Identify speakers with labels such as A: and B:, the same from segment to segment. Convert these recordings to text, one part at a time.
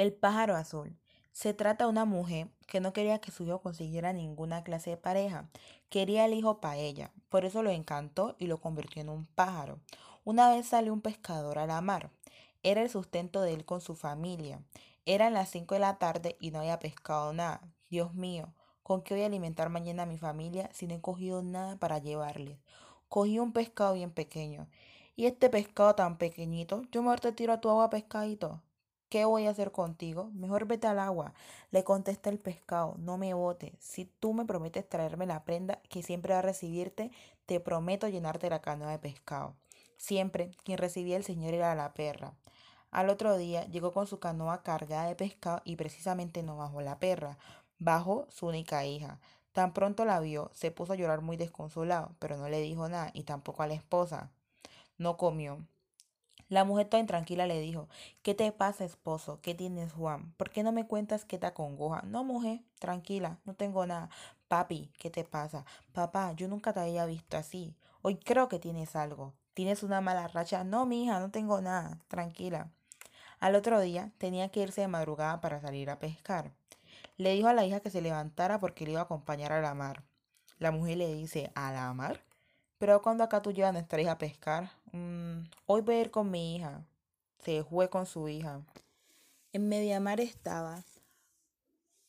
A: El pájaro azul. Se trata de una mujer que no quería que su hijo consiguiera ninguna clase de pareja. Quería el hijo para ella. Por eso lo encantó y lo convirtió en un pájaro. Una vez salió un pescador a la mar. Era el sustento de él con su familia. Eran las cinco de la tarde y no había pescado nada. Dios mío, ¿con qué voy a alimentar mañana a mi familia si no he cogido nada para llevarles? Cogí un pescado bien pequeño. Y este pescado tan pequeñito, yo mejor te tiro a tu agua pescadito. ¿Qué voy a hacer contigo? Mejor vete al agua. Le contesta el pescado, no me botes. Si tú me prometes traerme la prenda que siempre va a recibirte, te prometo llenarte la canoa de pescado. Siempre quien recibía el señor era la perra. Al otro día llegó con su canoa cargada de pescado y precisamente no bajó la perra, bajó su única hija. Tan pronto la vio, se puso a llorar muy desconsolado, pero no le dijo nada y tampoco a la esposa. No comió. La mujer toda intranquila le dijo, ¿qué te pasa, esposo? ¿Qué tienes, Juan? ¿Por qué no me cuentas qué te acongoja? No, mujer, tranquila, no tengo nada. Papi, ¿qué te pasa? Papá, yo nunca te había visto así. Hoy creo que tienes algo. ¿Tienes una mala racha? No, mi hija, no tengo nada. Tranquila. Al otro día tenía que irse de madrugada para salir a pescar. Le dijo a la hija que se levantara porque le iba a acompañar a la mar. La mujer le dice, ¿a la mar? Pero cuando acá tú llevas a nuestra hija a pescar, mm, hoy voy a ir con mi hija. Se fue con su hija. En media mar estaba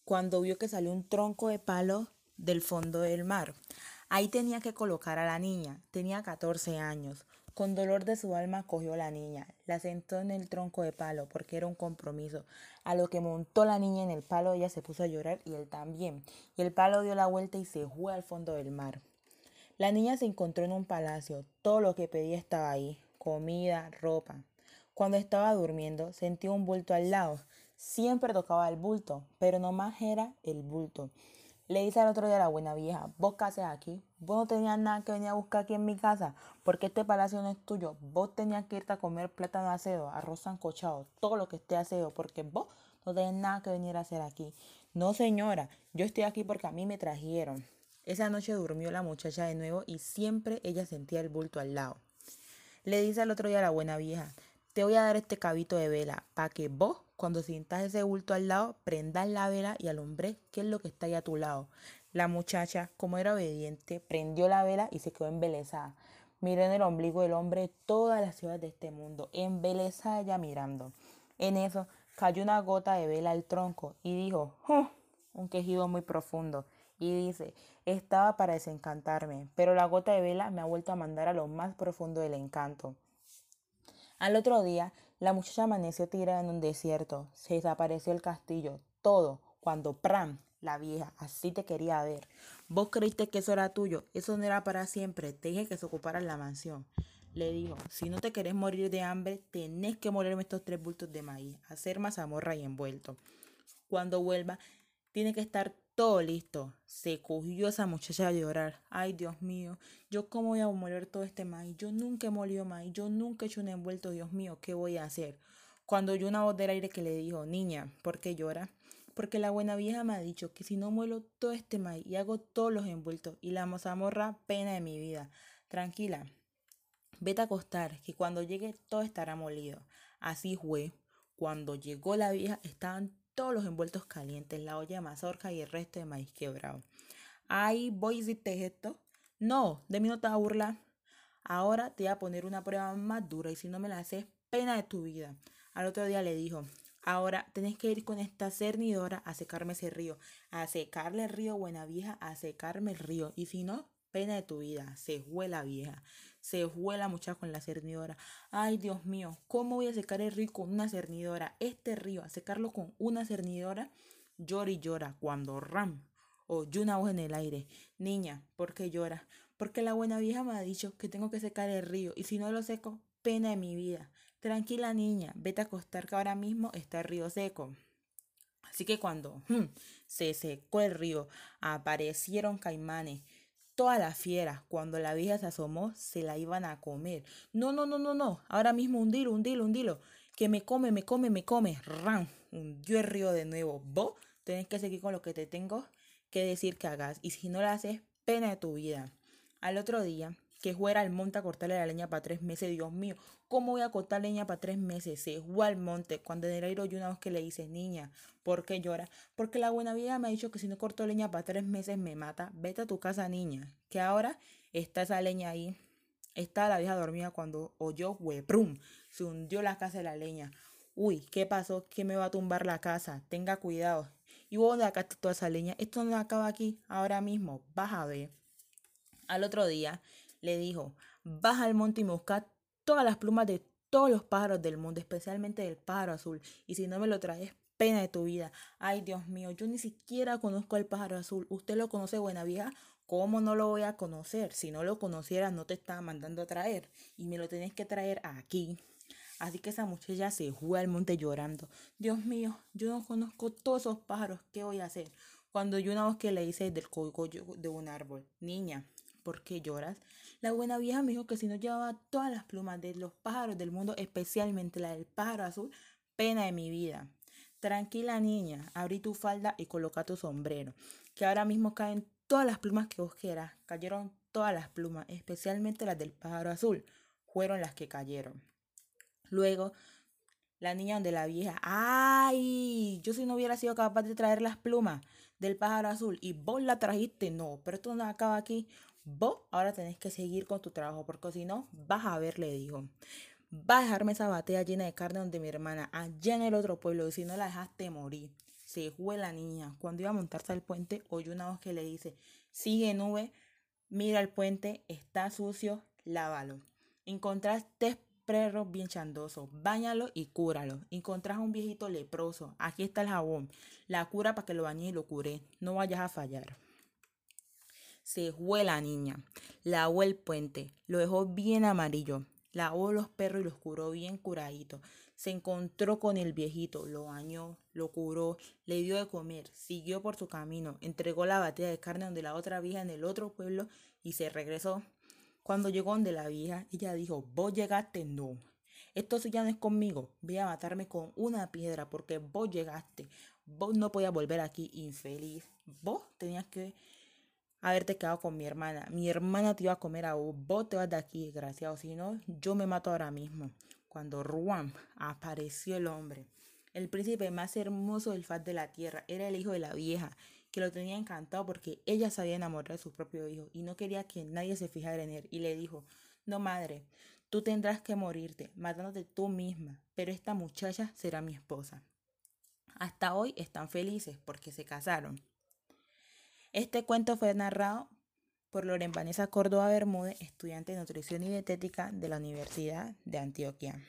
A: cuando vio que salió un tronco de palo del fondo del mar. Ahí tenía que colocar a la niña. Tenía 14 años. Con dolor de su alma cogió a la niña, la sentó en el tronco de palo porque era un compromiso. A lo que montó la niña en el palo, ella se puso a llorar y él también. Y el palo dio la vuelta y se fue al fondo del mar. La niña se encontró en un palacio. Todo lo que pedía estaba ahí. Comida, ropa. Cuando estaba durmiendo, sentía un bulto al lado. Siempre tocaba el bulto, pero no más era el bulto. Le dice al otro día a la buena vieja, vos qué haces aquí, vos no tenías nada que venir a buscar aquí en mi casa, porque este palacio no es tuyo, vos tenías que irte a comer plátano acedo, arroz sancochado, todo lo que esté acedo, porque vos no tenés nada que venir a hacer aquí. No señora, yo estoy aquí porque a mí me trajeron. Esa noche durmió la muchacha de nuevo y siempre ella sentía el bulto al lado. Le dice al otro día a la buena vieja, te voy a dar este cabito de vela para que vos, cuando sientas ese bulto al lado, prendas la vela y alumbré qué es lo que está ahí a tu lado. La muchacha, como era obediente, prendió la vela y se quedó embelesada. Miró en el ombligo del hombre todas las ciudades de este mundo, embelesada ella mirando. En eso cayó una gota de vela al tronco y dijo, un quejido muy profundo y dice, estaba para desencantarme, pero la gota de vela me ha vuelto a mandar a lo más profundo del encanto. Al otro día, la muchacha amaneció tirada en un desierto, se desapareció el castillo, todo, cuando Pram, la vieja, así te quería ver. Vos creíste que eso era tuyo, eso no era para siempre, te dije que se ocupara la mansión. Le dijo, si no te querés morir de hambre, tenés que morirme estos tres bultos de maíz, hacer mazamorra y envuelto. Cuando vuelva, tiene que estar todo listo. Se cogió esa muchacha a llorar. Ay, Dios mío, yo cómo voy a moler todo este maíz. Yo nunca he molido maíz. Yo nunca he hecho un envuelto. Dios mío, ¿qué voy a hacer? Cuando oyó una voz del aire que le dijo, niña, ¿por qué llora? Porque la buena vieja me ha dicho que si no muelo todo este maíz y hago todos los envueltos y la mazamorra, pena de mi vida. Tranquila, vete a acostar, que cuando llegue todo estará molido. Así fue. Cuando llegó la vieja, estaban todos los envueltos calientes, la olla de mazorca y el resto de maíz quebrado. Ay, voy a decirte esto. No, de mí no te vas a. Ahora te voy a poner una prueba más dura y si no me la haces, pena de tu vida. Al otro día le dijo, ahora tenés que ir con esta cernidora a secarme ese río, a secarle el río buena vieja, a secarme el río. Y si no, pena de tu vida, se fue la vieja, se fue la muchacha con la cernidora. Ay, Dios mío, ¿cómo voy a secar el río con una cernidora? Este río, a secarlo con una cernidora, llora y llora cuando ram oyó una voz en el aire. Niña, ¿por qué llora? Porque la buena vieja me ha dicho que tengo que secar el río y si no lo seco, pena de mi vida. Tranquila niña, vete a acostar que ahora mismo está el río seco. Así que cuando hmm, se secó el río, aparecieron caimanes Todas las fieras, cuando la vieja se asomó, se la iban a comer. No, no, no, no, no. Ahora mismo hundilo, hundilo, hundilo. Que me come, me come, me come. Ram. Hundió el río de nuevo. Vos tenés que seguir con lo que te tengo que decir que hagas. Y si no lo haces, pena de tu vida. Al otro día, que fuera al monte a cortarle la leña para tres meses. Dios mío, ¿cómo voy a cortar leña para tres meses? Se fue al monte. Cuando en el yo una vez que le dice, niña, ¿por qué llora? Porque la buena vida me ha dicho que si no corto leña para tres meses me mata. Vete a tu casa, niña. Que ahora está esa leña ahí. Está la vieja dormida cuando oyó, hueprum, se hundió la casa de la leña. Uy, ¿qué pasó? ¿Qué me va a tumbar la casa? Tenga cuidado. Y vos acá toda esa leña. Esto no acaba aquí, ahora mismo. Vas a ver. Al otro día, le dijo, baja al monte y me busca todas las plumas de todos los pájaros del mundo, especialmente del pájaro azul. Y si no me lo traes, pena de tu vida. Ay, Dios mío, yo ni siquiera conozco al pájaro azul. ¿Usted lo conoce, buena vieja? ¿Cómo no lo voy a conocer? Si no lo conociera, no te estaba mandando a traer. Y me lo tenés que traer aquí. Así que esa muchacha se fue al monte llorando. Dios mío, yo no conozco todos esos pájaros. ¿Qué voy a hacer? Cuando yo una voz que le hice del cogollo de un árbol. Niña, ¿por qué lloras? La buena vieja me dijo que si no llevaba todas las plumas de los pájaros del mundo, especialmente la del pájaro azul, pena de mi vida. Tranquila niña, abrí tu falda y coloca tu sombrero, que ahora mismo caen todas las plumas que vos quieras. Cayeron todas las plumas, especialmente las del pájaro azul, fueron las que cayeron. Luego, la niña donde la vieja, ay, yo si no hubiera sido capaz de traer las plumas del pájaro azul y vos la trajiste, no, pero esto no acaba aquí. Vos ahora tenés que seguir con tu trabajo, porque si no, vas a ver, le dijo. Vas a dejarme esa batea llena de carne donde mi hermana, allá en el otro pueblo, y si no la dejaste morir. Se fue la niña. Cuando iba a montarse al puente, oyó una voz que le dice, sigue nube, mira el puente, está sucio, lávalo. Encontraste perro bien chandoso, báñalo y cúralo. Encontrás a un viejito leproso, aquí está el jabón, la cura para que lo bañe y lo cure, no vayas a fallar. Se fue la niña, lavó el puente, lo dejó bien amarillo, lavó los perros y los curó bien curaditos. Se encontró con el viejito, lo bañó, lo curó, le dio de comer, siguió por su camino, entregó la batea de carne donde la otra vieja en el otro pueblo y se regresó. Cuando llegó donde la vieja, ella dijo, vos llegaste, no. Esto ya no es conmigo, voy a matarme con una piedra porque vos llegaste. Vos no podías volver aquí infeliz. Vos tenías que haberte quedado con mi hermana. Mi hermana te iba a comer a vos. Vos te vas de aquí, desgraciado. Si no, yo me mato ahora mismo. Cuando Ruam apareció el hombre, el príncipe más hermoso del faz de la tierra, era el hijo de la vieja, que lo tenía encantado porque ella sabía enamorar de su propio hijo y no quería que nadie se fijara en él. Y le dijo, no madre, tú tendrás que morirte, matándote tú misma, pero esta muchacha será mi esposa. Hasta hoy están felices porque se casaron. Este cuento fue narrado por Loren Vanessa Córdoba Bermúdez, estudiante de nutrición y dietética de la Universidad de Antioquia.